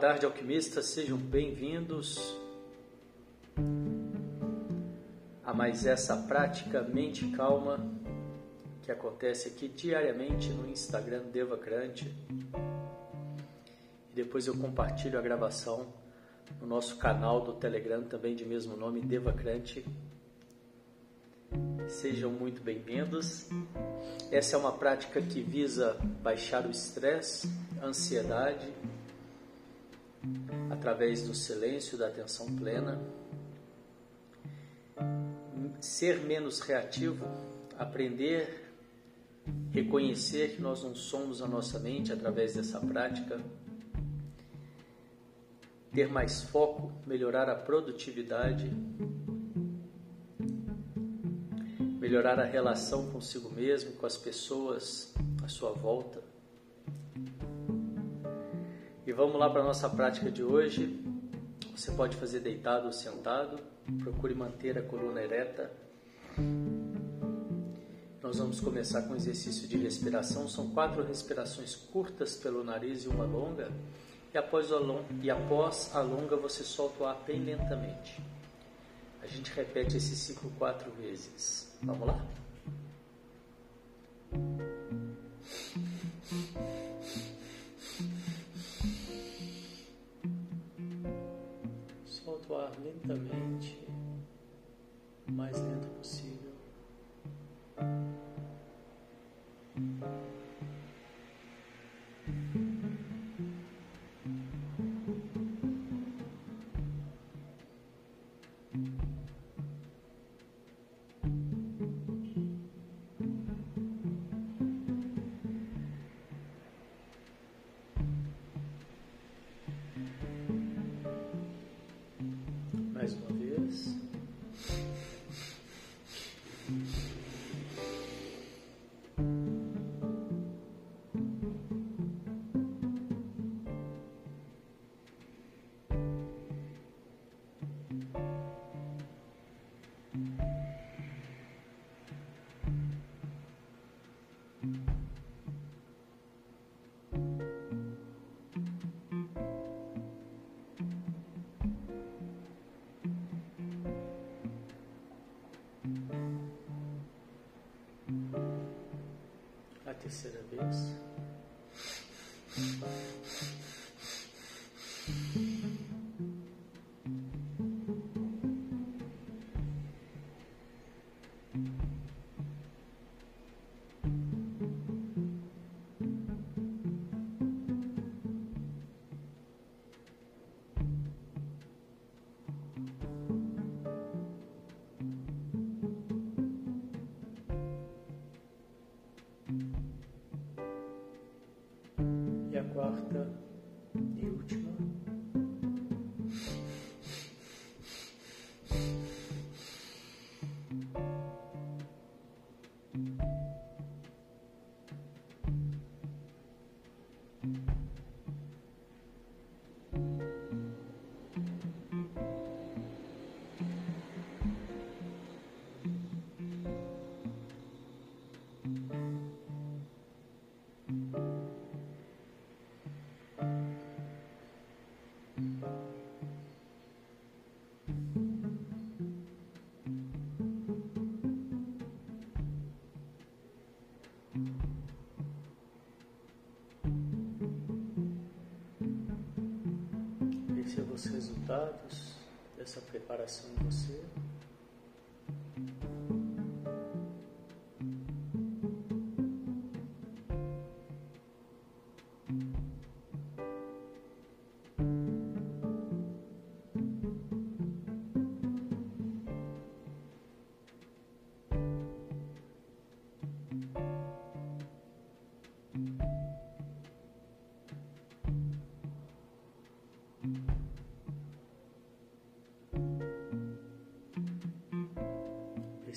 Tarde, alquimistas, sejam bem-vindos a mais essa prática mente calma que acontece aqui diariamente no Instagram Devacrante. E depois eu compartilho a gravação no nosso canal do Telegram, também de mesmo nome, Devacrante. Sejam muito bem-vindos. Essa é uma prática que visa baixar o estresse, ansiedade, através do silêncio, da atenção plena, ser menos reativo, aprender, reconhecer que nós não somos a nossa mente através dessa prática, ter mais foco, melhorar a produtividade, melhorar a relação consigo mesmo, com as pessoas à sua volta vamos lá para a nossa prática de hoje. Você pode fazer deitado ou sentado. Procure manter a coluna ereta. Nós vamos começar com um exercício de respiração. São quatro respirações curtas pelo nariz e uma longa. E após a, longa, e após a longa, você solta o ar bem lentamente. A gente repete esse ciclo quatro vezes. Vamos lá? Terceira vez. Os resultados dessa preparação em você.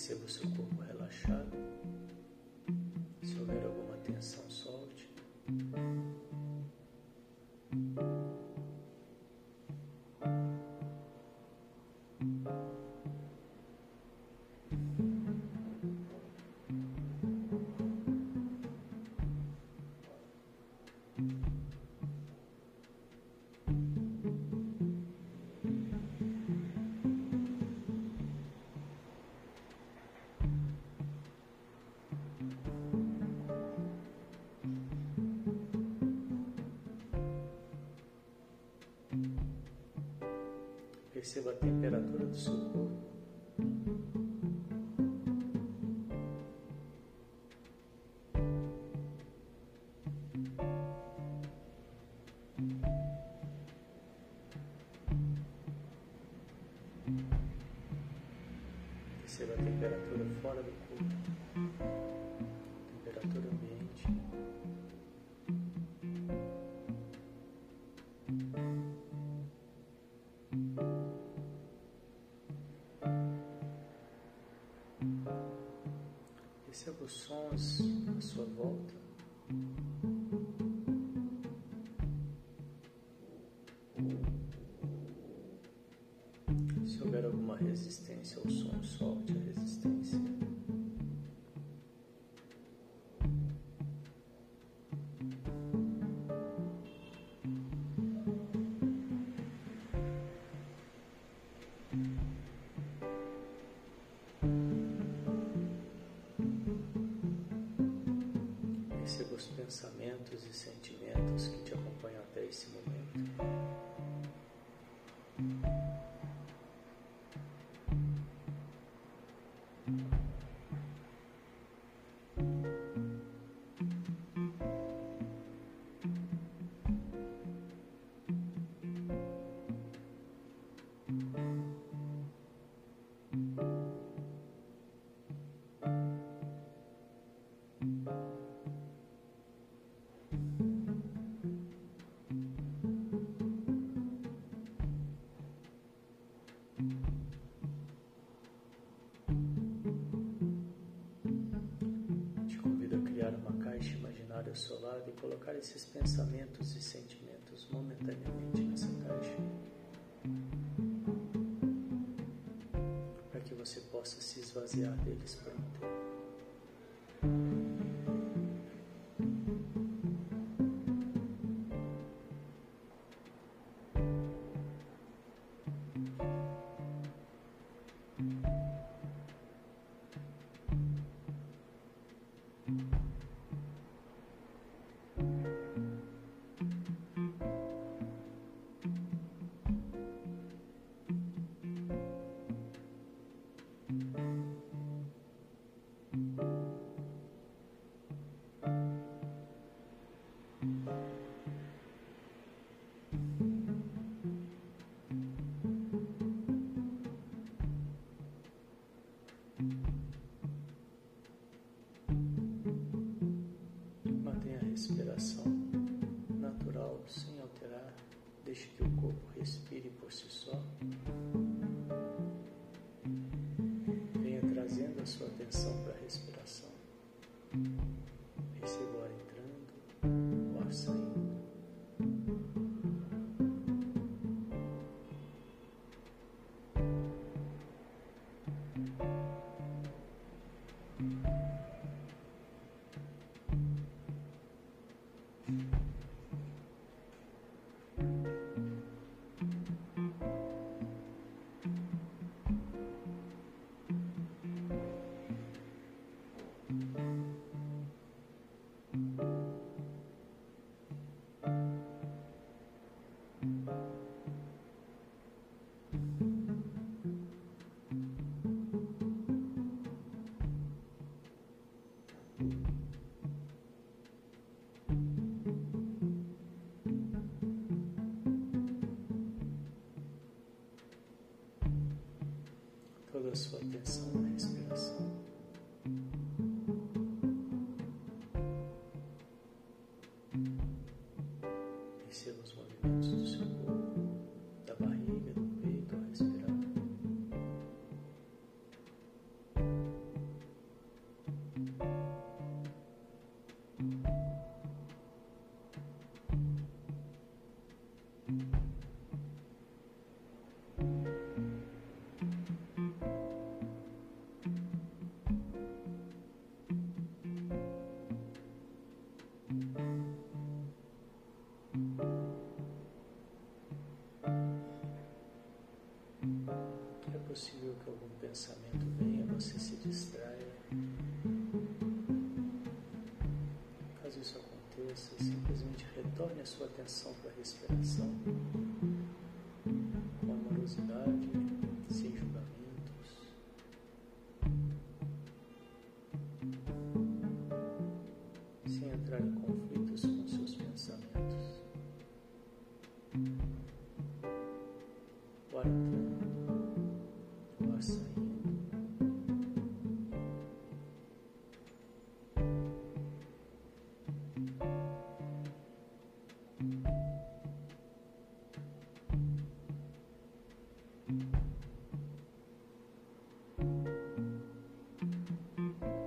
Perceba o seu corpo relaxado. Perceba a temperatura do seu corpo. Perceba a temperatura fora do corpo, os sons à sua volta. Pensamentos e sentimentos que te acompanham até esse momento. Ao seu lado e colocar esses pensamentos e sentimentos momentaneamente nessa caixa. Para que você possa se esvaziar deles por um tempo. Natural, sem alterar. Deixe que o corpo respire por si só. Sua atenção para a respiração. Perceba o ar entrando, o ar saindo. Toda sua atenção na respiração. Algum pensamento venha, você se distraia. Caso isso aconteça, simplesmente retorne a sua atenção para a respiração com amorosidade. Mm-hmm.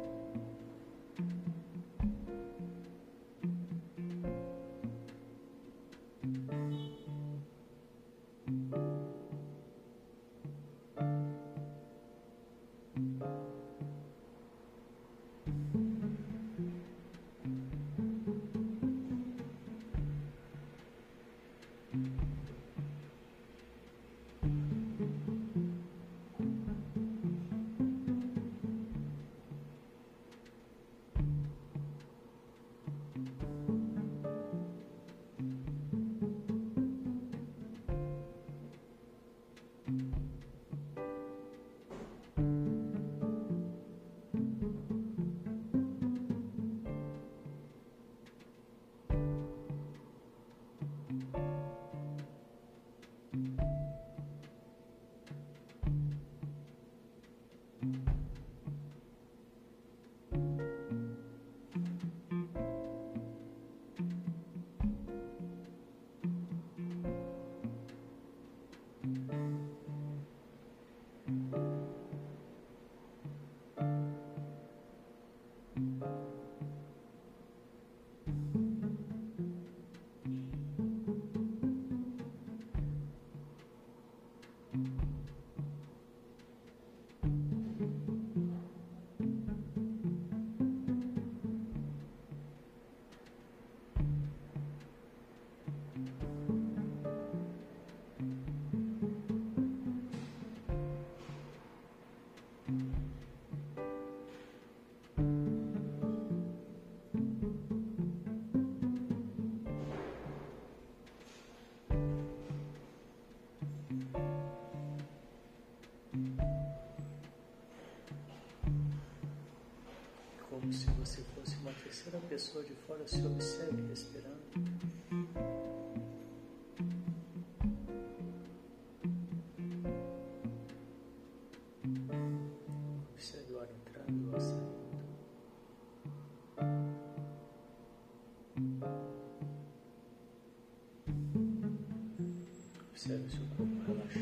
Se fosse uma terceira pessoa de fora, se observe respirando. Observe o ar entrando, o ar saindo. Observe seu corpo relaxado,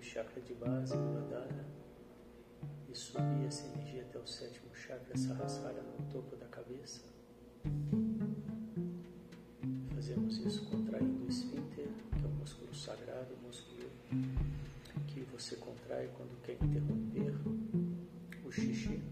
Chakra de base, Muladhara, e subir essa energia até o sétimo chakra, Sahasrara, no topo da cabeça. Fazemos isso contraindo o esfíncter, que é o músculo sagrado, o músculo que você contrai quando quer interromper o xixi.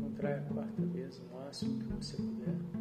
Contrai a quarta vez o máximo que você puder,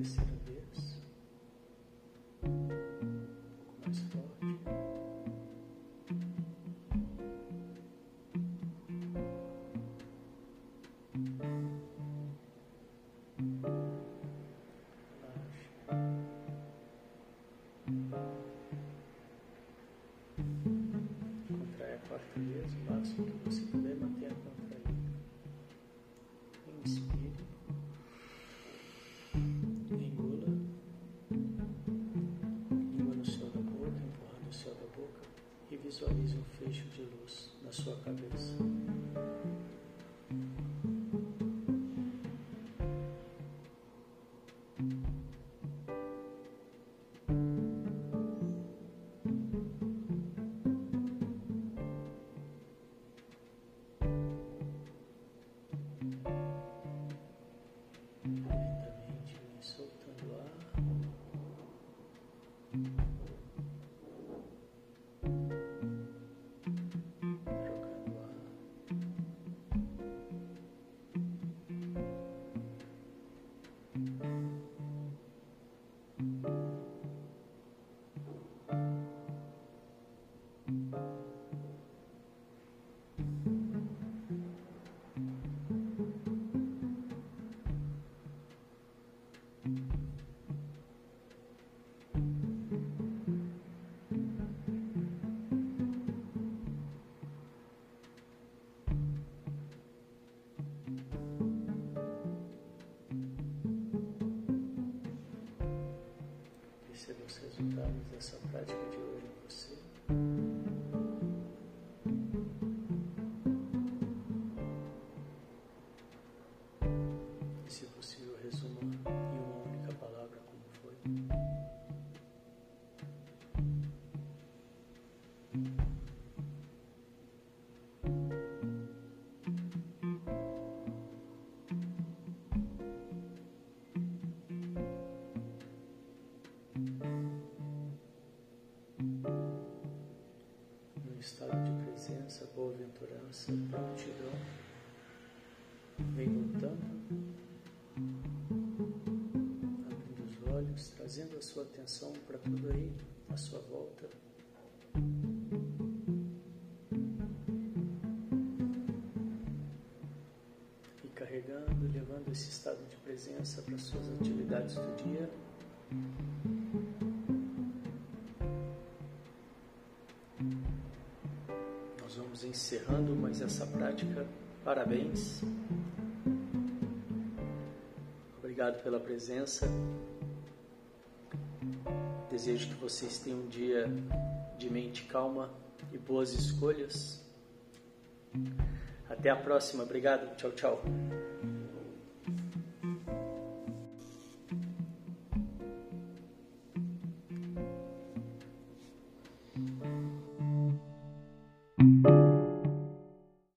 Terceira vez. Um pouco mais forte. Relaxe. Contrai a quarta vez, o máximo que você puder resultados dessa prática de hoje em você. Se possível, boa-aventurança, prontidão, vem voltando, abrindo os olhos, trazendo a sua atenção para tudo aí à sua volta. E carregando, levando esse estado de presença para suas atividades do dia. Encerrando mais essa prática. Parabéns. Obrigado pela presença. Desejo que vocês tenham um dia de mente calma e boas escolhas. Até a próxima. Obrigado. Tchau, tchau.